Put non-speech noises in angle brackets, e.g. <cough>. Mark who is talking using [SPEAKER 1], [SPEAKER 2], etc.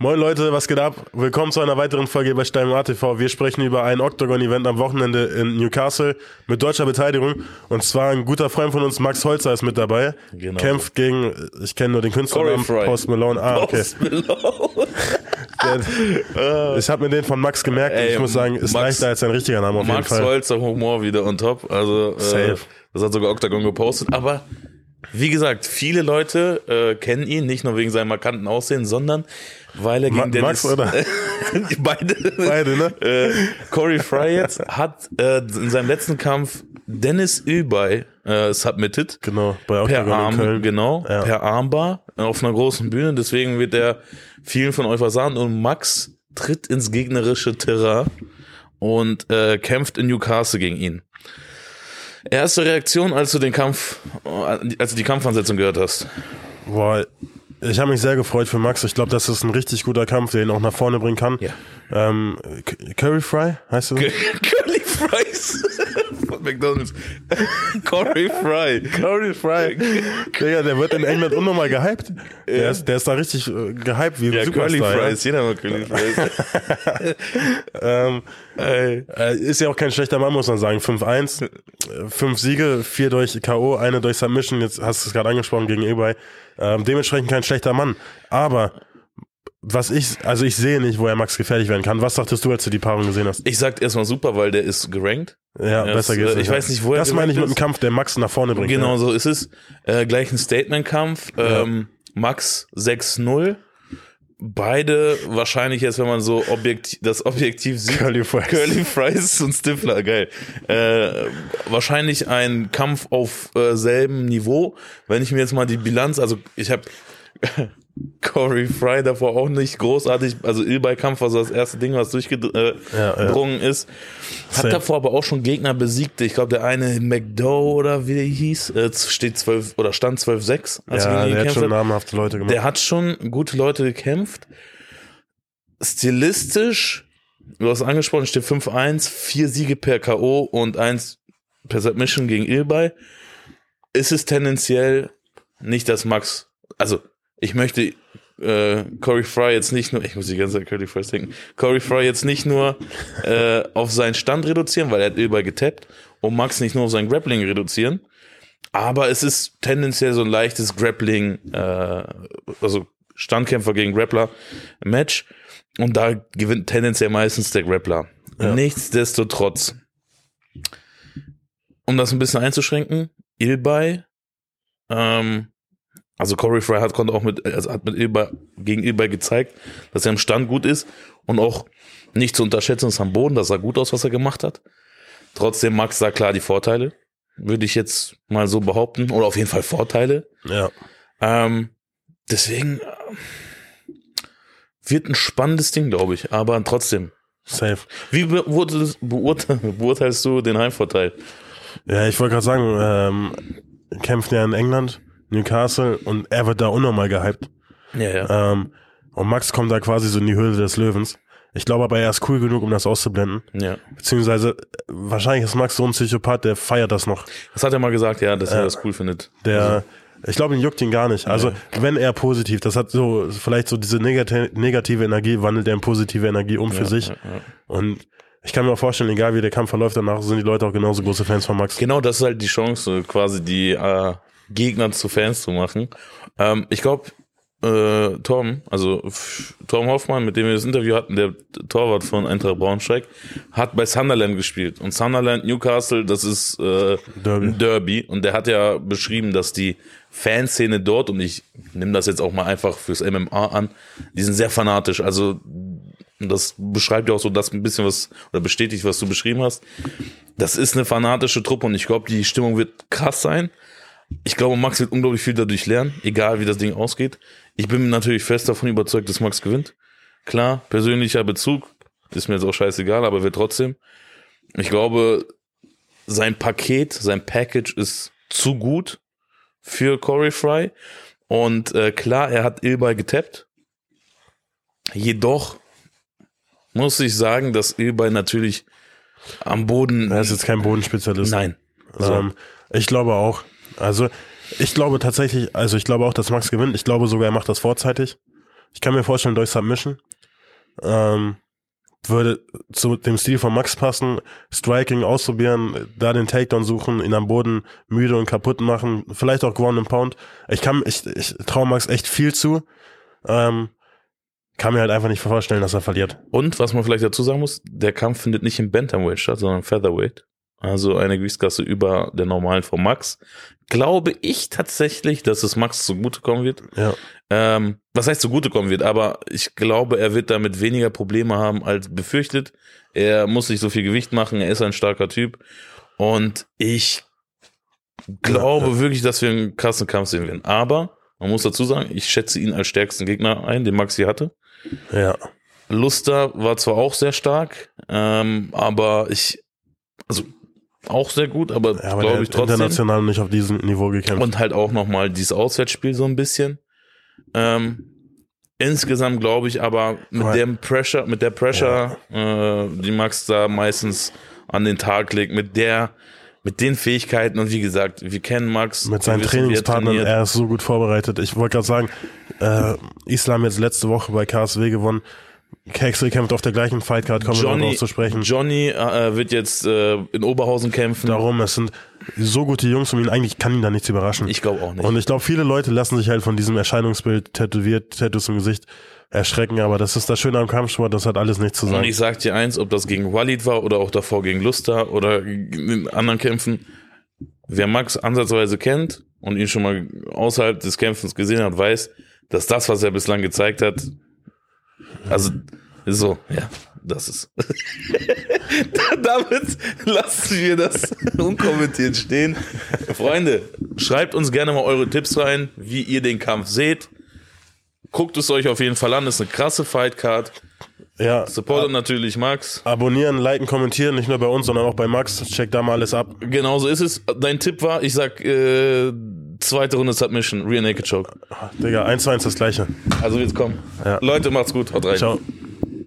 [SPEAKER 1] Moin Leute, was geht ab? Willkommen zu einer weiteren Folge bei Stein ATV. Wir sprechen über ein Octagon-Event am Wochenende in Newcastle mit deutscher Beteiligung. Und zwar ein guter Freund von uns, Max Holzer, ist mit dabei.
[SPEAKER 2] Genau.
[SPEAKER 1] Kämpft gegen, ich kenne nur den Künstlernamen. Post Malone. Ah, okay.
[SPEAKER 2] Post Malone. <laughs>
[SPEAKER 1] Der, ich habe mir den von Max gemerkt und
[SPEAKER 2] Ey,
[SPEAKER 1] ich muss sagen, ist
[SPEAKER 2] Max-
[SPEAKER 1] leichter als sein richtiger Name auf
[SPEAKER 2] Max
[SPEAKER 1] jeden Fall.
[SPEAKER 2] Holzer Humor wieder on top. Also äh,
[SPEAKER 1] Safe.
[SPEAKER 2] das hat sogar Octagon gepostet. Aber wie gesagt, viele Leute äh, kennen ihn nicht nur wegen seinem markanten Aussehen, sondern weil er
[SPEAKER 1] Ma-
[SPEAKER 2] gegen
[SPEAKER 1] Max
[SPEAKER 2] Dennis
[SPEAKER 1] oder? <laughs>
[SPEAKER 2] beide
[SPEAKER 1] Beide, ne?
[SPEAKER 2] äh, Corey Fry jetzt hat äh, in seinem letzten Kampf Dennis Übay äh, submitted.
[SPEAKER 1] Genau, bei
[SPEAKER 2] Per Arm, genau,
[SPEAKER 1] Ja.
[SPEAKER 2] per Armbar auf einer großen Bühne. Deswegen wird er vielen von euch was sagen. Und Max tritt ins gegnerische Terrain und äh, kämpft in Newcastle gegen ihn. Erste Reaktion, als du den Kampf, als du die Kampfansetzung gehört hast.
[SPEAKER 1] Boah, ich habe mich sehr gefreut für Max. Ich glaube, das ist ein richtig guter Kampf, der ihn auch nach vorne bringen kann.
[SPEAKER 2] Ja.
[SPEAKER 1] Ähm, Curry Fry, heißt du?
[SPEAKER 2] Curly <laughs> Fries von McDonalds. <laughs> Corey Fry.
[SPEAKER 1] Curry Fry. Digga, der wird in England unnormal gehypt. Der, ist, der ist da richtig äh, gehypt wie
[SPEAKER 2] Ja, Curly. Fries. Jeder mag Curly Fries.
[SPEAKER 1] Ja. <laughs> Ähm, äh, ist ja auch kein schlechter Mann, muss man sagen. 5-1, äh, fünf Siege, vier durch K.O., eine durch Submission. Jetzt hast du es gerade angesprochen gegen Ebay. Ähm, dementsprechend kein schlechter Mann. Aber was ich, also ich sehe nicht, wo er Max gefährlich werden kann. Was dachtest du, als du die Paarung gesehen hast?
[SPEAKER 2] Ich sag erstmal super, weil der ist gerankt.
[SPEAKER 1] Ja,
[SPEAKER 2] Er
[SPEAKER 1] besser
[SPEAKER 2] ist,
[SPEAKER 1] geht's
[SPEAKER 2] äh,
[SPEAKER 1] nicht.
[SPEAKER 2] ich weiß nicht, wo er
[SPEAKER 1] Das meine ich mit
[SPEAKER 2] gerankt
[SPEAKER 1] dem Kampf, der Max nach vorne bringt.
[SPEAKER 2] Genau
[SPEAKER 1] Ja.
[SPEAKER 2] so ist es. Äh, gleich ein Statement-Kampf. Ähm, Max 6-0. Beide wahrscheinlich jetzt, wenn man so objektiv, das objektiv sieht.
[SPEAKER 1] Curly Fries.
[SPEAKER 2] Curly Fries und Stifler, geil. Äh, wahrscheinlich ein Kampf auf äh, selben Niveau. Wenn ich mir jetzt mal die Bilanz, also ich habe Corey Fry davor auch nicht großartig, also Ilbei-Kampf war so das erste Ding, was durchgedrungen
[SPEAKER 1] Ja, ja.
[SPEAKER 2] ist. Hat
[SPEAKER 1] Safe.
[SPEAKER 2] davor aber auch schon Gegner besiegt. Ich glaube, der eine McDowell oder wie der hieß, äh, steht 12 oder stand 12-6. als er
[SPEAKER 1] Ja, der hat schon namhafte Leute gemacht.
[SPEAKER 2] Der hat schon gute Leute gekämpft. Stilistisch, du hast angesprochen, steht 5-1, vier Siege per K.O. und eins per Submission gegen Ilbay. Ist es tendenziell nicht, dass Max, also ich möchte äh, Corey Fry jetzt nicht nur, ich muss die ganze Zeit Corey Fry denken, Corey Fry jetzt nicht nur äh, auf seinen Stand reduzieren, weil er hat Ilbay getappt und Max nicht nur auf sein Grappling reduzieren. Aber es ist tendenziell so ein leichtes Grappling, äh, also Standkämpfer gegen Grappler Match. Und da gewinnt tendenziell meistens der Grappler.
[SPEAKER 1] Ja.
[SPEAKER 2] Nichtsdestotrotz, um das ein bisschen einzuschränken, Ilbay, ähm, also Corey Fry hat, konnte auch mit, also hat mit Ilbay, gegen Ilbay gezeigt, dass er im Stand gut ist und auch nicht zu unterschätzen ist am Boden, das sah gut aus, was er gemacht hat. Trotzdem Max sah klar die Vorteile, würde ich jetzt mal so behaupten, oder auf jeden Fall Vorteile.
[SPEAKER 1] ja.
[SPEAKER 2] Ähm, deswegen äh, wird ein spannendes Ding, glaube ich, aber trotzdem.
[SPEAKER 1] Safe.
[SPEAKER 2] Wie beurteilst, beurteilst, du den Heimvorteil?
[SPEAKER 1] Ja, ich wollte gerade sagen, ähm, kämpft ja in England, Newcastle und er wird da unnormal gehypt.
[SPEAKER 2] Ja, ja.
[SPEAKER 1] Ähm, und Max kommt da quasi so in die Höhle des Löwens. Ich glaube aber, er ist cool genug, um das auszublenden.
[SPEAKER 2] ja.
[SPEAKER 1] Beziehungsweise, äh, wahrscheinlich ist Max so ein Psychopath, der feiert das noch.
[SPEAKER 2] Das hat er mal gesagt, ja, dass er
[SPEAKER 1] Ja.
[SPEAKER 2] das cool findet.
[SPEAKER 1] Der, ich glaube, ihn juckt ihn gar nicht. Also, wenn er positiv, das hat so, vielleicht so diese negati negative Energie, wandelt er in positive Energie um für sich.
[SPEAKER 2] Ja, ja.
[SPEAKER 1] Und ich kann mir auch vorstellen, egal wie der Kampf verläuft, danach sind die Leute auch genauso große Fans von Max.
[SPEAKER 2] Genau, das ist halt die Chance, quasi die äh, Gegner zu Fans zu machen. Ähm, ich glaube, äh, Tom, also Tom Hoffmann, mit dem wir das Interview hatten, der Torwart von Eintracht Braunschweig, hat bei Sunderland gespielt. Und Sunderland, Newcastle, das ist äh,
[SPEAKER 1] Derby.
[SPEAKER 2] Derby. Und der hat ja beschrieben, dass die Fanszene dort, und ich nehme das jetzt auch mal einfach fürs MMA an, die sind sehr fanatisch. Also das beschreibt ja auch so das ein bisschen was, oder bestätigt, was du beschrieben hast. Das ist eine fanatische Truppe und ich glaube, die Stimmung wird krass sein. Ich glaube, Max wird unglaublich viel dadurch lernen, egal wie das Ding ausgeht. Ich bin natürlich fest davon überzeugt, dass Max gewinnt. Klar, persönlicher Bezug ist mir jetzt auch scheißegal, aber wird trotzdem. Ich glaube, sein Paket, sein Package ist zu gut für Corey Fry. Und äh, klar, er hat Ilbay getappt. Jedoch muss ich sagen, dass Ilbay natürlich am Boden.
[SPEAKER 1] Er ist jetzt kein Bodenspezialist.
[SPEAKER 2] Nein. So.
[SPEAKER 1] Ähm, ich glaube auch. Also, ich glaube tatsächlich, also ich glaube auch, dass Max gewinnt. Ich glaube sogar, er macht das vorzeitig. Ich kann mir vorstellen, durch Submission. Ähm, würde zu dem Stil von Max passen, Striking ausprobieren, da den Takedown suchen, ihn am Boden müde und kaputt machen, vielleicht auch Ground and Pound. Ich kann, ich, ich traue Max echt viel zu. Ähm, kann mir halt einfach nicht vorstellen, dass er verliert.
[SPEAKER 2] Und was man vielleicht dazu sagen muss, der Kampf findet nicht im Bantamweight statt, sondern im Featherweight. Also eine Gewichtsklasse über der normalen von Max. Glaube ich tatsächlich, dass es Max zugutekommen wird.
[SPEAKER 1] Ja.
[SPEAKER 2] Ähm, was heißt zugutekommen wird, aber ich glaube, er wird damit weniger Probleme haben als befürchtet. Er muss nicht so viel Gewicht machen, er ist ein starker Typ. Und ich glaube
[SPEAKER 1] Ja.
[SPEAKER 2] wirklich, dass wir einen krassen Kampf sehen werden. Aber man muss dazu sagen, ich schätze ihn als stärksten Gegner ein, den Max hier hatte.
[SPEAKER 1] Ja.
[SPEAKER 2] Luster war zwar auch sehr stark, ähm, aber ich, also auch sehr gut, aber,
[SPEAKER 1] ja aber
[SPEAKER 2] glaube ich trotzdem.
[SPEAKER 1] international nicht auf diesem Niveau gekämpft.
[SPEAKER 2] Und halt auch nochmal dieses Auswärtsspiel so ein bisschen. Ähm, insgesamt glaube ich aber mit
[SPEAKER 1] Aber-
[SPEAKER 2] dem Pressure, mit der Pressure, äh, die Max da meistens an den Tag legt, mit der, mit den Fähigkeiten und wie gesagt, wir kennen Max.
[SPEAKER 1] mit seinen
[SPEAKER 2] er
[SPEAKER 1] Trainingspartnern, er ist so gut vorbereitet. Ich wollte gerade sagen, äh, Islam jetzt letzte Woche bei KSW gewonnen. Kexel kämpft auf der gleichen Fightcard, kommen wir noch zu sprechen.
[SPEAKER 2] Johnny äh, wird jetzt äh, in Oberhausen kämpfen.
[SPEAKER 1] Darum, es sind so gute Jungs um ihn, eigentlich kann ihn da nichts überraschen.
[SPEAKER 2] Ich glaube auch nicht.
[SPEAKER 1] Und ich glaube, viele Leute lassen sich halt von diesem Erscheinungsbild tätowiert, Tattoos im Gesicht erschrecken, aber das ist das Schöne am Kampfsport, das hat alles nichts zu
[SPEAKER 2] Und
[SPEAKER 1] sagen.
[SPEAKER 2] ich sag dir eins, ob das gegen Walid war oder auch davor gegen Luster oder in anderen Kämpfen. Wer Max ansatzweise kennt und ihn schon mal außerhalb des Kämpfens gesehen hat, weiß, dass das, was er bislang gezeigt hat, also so, ja, das ist. <laughs> Damit lassen wir das unkommentiert stehen. Freunde, schreibt uns gerne mal eure Tipps rein, wie ihr den Kampf seht. Guckt es euch auf jeden Fall an, ist eine krasse Fightcard.
[SPEAKER 1] Ja,
[SPEAKER 2] Supportet natürlich Max.
[SPEAKER 1] abonnieren, liken, kommentieren, nicht nur bei uns, sondern auch bei Max. Checkt da mal alles ab.
[SPEAKER 2] Genauso ist es. Dein Tipp war, ich sag, äh, zweite Runde Submission, Rear Naked Choke.
[SPEAKER 1] Digga, 1 zu 1 das gleiche.
[SPEAKER 2] Also wird's kommen.
[SPEAKER 1] Ja.
[SPEAKER 2] Leute, macht's gut, haut rein.
[SPEAKER 1] Ciao.